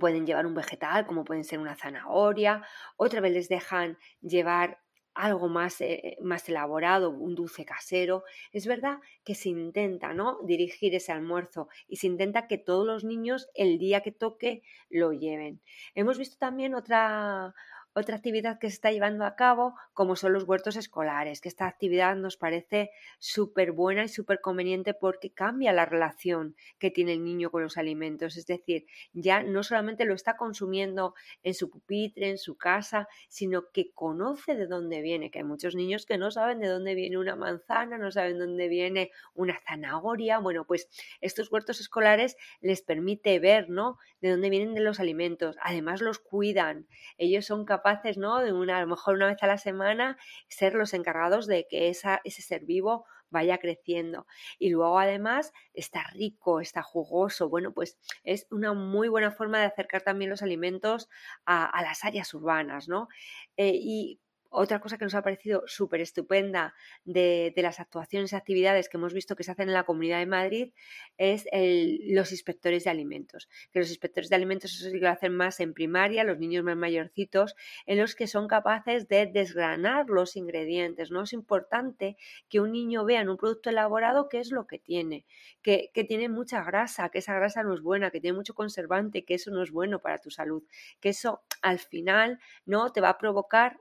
pueden llevar un vegetal, como pueden ser una zanahoria, otra vez les dejan llevar algo más, eh, más elaborado, un dulce casero. Es verdad que se intenta ¿no? dirigir ese almuerzo y se intenta que todos los niños el día que toque lo lleven. Hemos visto también otra, otra actividad que se está llevando a cabo, como son los huertos escolares, que esta actividad nos parece súper buena y súper conveniente porque cambia la relación que tiene el niño con los alimentos. Es decir, ya no solamente lo está consumiendo en su pupitre, en su casa, sino que conoce de dónde viene, que hay muchos niños que no saben de dónde viene una manzana, no saben de dónde viene una zanahoria. Bueno, pues estos huertos escolares les permite ver, ¿no? De dónde vienen los alimentos. Además los cuidan. Ellos son capaces capaces. De una, a lo mejor una vez a la semana, ser los encargados de que ese ser vivo vaya creciendo. Y luego además está rico, está jugoso. Bueno, pues es una muy buena forma de acercar también los alimentos a, las áreas urbanas, ¿no? Eh, y otra cosa que nos ha parecido súper estupenda de, las actuaciones y actividades que hemos visto que se hacen en la Comunidad de Madrid es los inspectores de alimentos. Que los inspectores de alimentos eso sí que lo hacen más en primaria, los niños más mayorcitos, en los que son capaces de desgranar los ingredientes. ¿no? Es importante que un niño vea en un producto elaborado qué es lo que tiene, que, que tiene mucha grasa, que esa grasa no es buena, que tiene mucho conservante, que eso no es bueno para tu salud, que eso al final no te va a provocar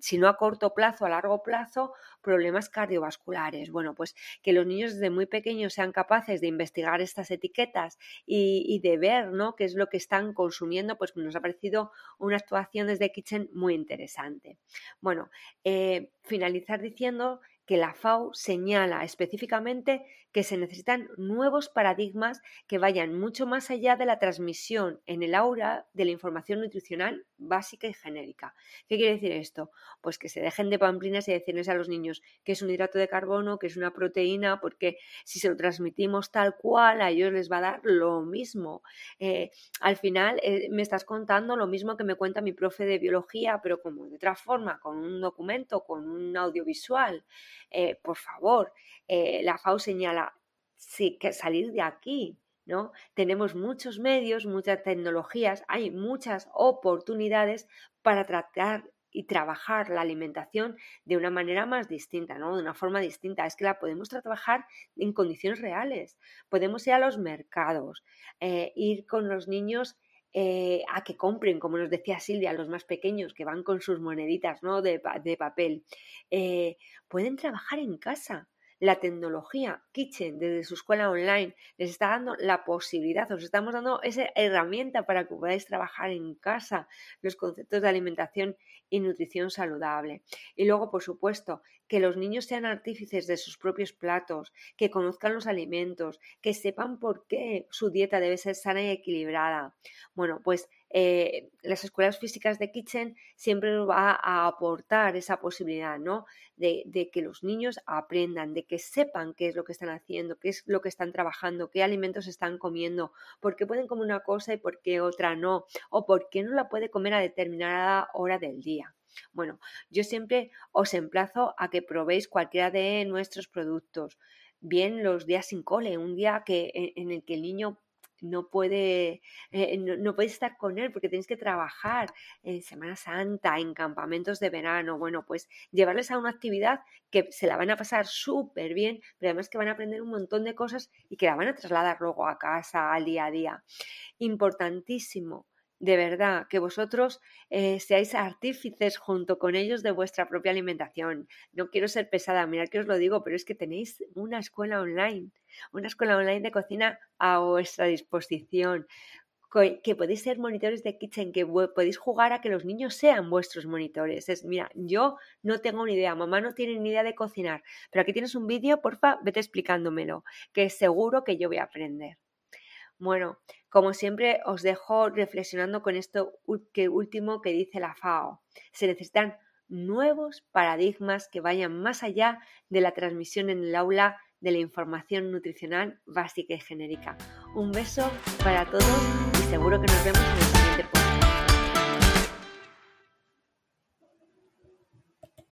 si no a corto plazo, a largo plazo, problemas cardiovasculares. Bueno, pues que los niños desde muy pequeños sean capaces de investigar estas etiquetas y, de ver ¿no? qué es lo que están consumiendo, pues nos ha parecido una actuación desde Kitchen muy interesante. Bueno, eh, finalizar diciendo que la FAO señala específicamente que se necesitan nuevos paradigmas que vayan mucho más allá de la transmisión en el aura de la información nutricional básica y genérica. ¿Qué quiere decir esto? Pues que se dejen de pamplinas y decirles a los niños que es un hidrato de carbono, que es una proteína, porque si se lo transmitimos tal cual, a ellos les va a dar lo mismo. Eh, al final eh, me estás contando lo mismo que me cuenta mi profe de biología, pero como de otra forma, con un documento, con un audiovisual. Eh, por favor, la FAO señala que salir de aquí, ¿no? Tenemos muchos medios, muchas tecnologías, hay muchas oportunidades para tratar y trabajar la alimentación de una manera más distinta, ¿no? De una forma distinta. Es que la podemos trabajar en condiciones reales. Podemos ir a los mercados, eh, ir con los niños eh, a que compren, como nos decía Silvia, los más pequeños que van con sus moneditas ¿no? de, papel. Eh, pueden trabajar en casa la tecnología Kitchen desde su escuela online les está dando la posibilidad, os estamos dando esa herramienta para que podáis trabajar en casa los conceptos de alimentación y nutrición saludable. Y luego, por supuesto, que los niños sean artífices de sus propios platos, que conozcan los alimentos, que sepan por qué su dieta debe ser sana y equilibrada. Bueno, pues eh, las escuelas físicas de Kitchen siempre nos va a aportar esa posibilidad, ¿no? De, que los niños aprendan, de que sepan qué es lo que están haciendo, qué es lo que están trabajando, qué alimentos están comiendo, por qué pueden comer una cosa y por qué otra no, o por qué no la puede comer a determinada hora del día. Bueno, yo siempre os emplazo a que probéis cualquiera de nuestros productos, bien los días sin cole, un día que, en el que el niño no puede, eh, no, puede estar con él porque tienes que trabajar en Semana Santa, en campamentos de verano. Bueno, pues llevarles a una actividad que se la van a pasar súper bien, pero además que van a aprender un montón de cosas y que la van a trasladar luego a casa, al día a día. Importantísimo de verdad, que vosotros eh, seáis artífices junto con ellos de vuestra propia alimentación. No quiero ser pesada, mirad que os lo digo, pero es que tenéis una escuela online, una escuela online de cocina a vuestra disposición, que podéis ser monitores de kitchen, que podéis jugar a que los niños sean vuestros monitores. Es, mira, yo no tengo ni idea, mamá no tiene ni idea de cocinar, pero aquí tienes un vídeo, porfa, vete explicándomelo, que seguro que yo voy a aprender. Bueno, como siempre os dejo reflexionando con esto último que dice la FAO. Se necesitan nuevos paradigmas que vayan más allá de la transmisión en el aula de la información nutricional básica y genérica. Un beso para todos y seguro que nos vemos en el.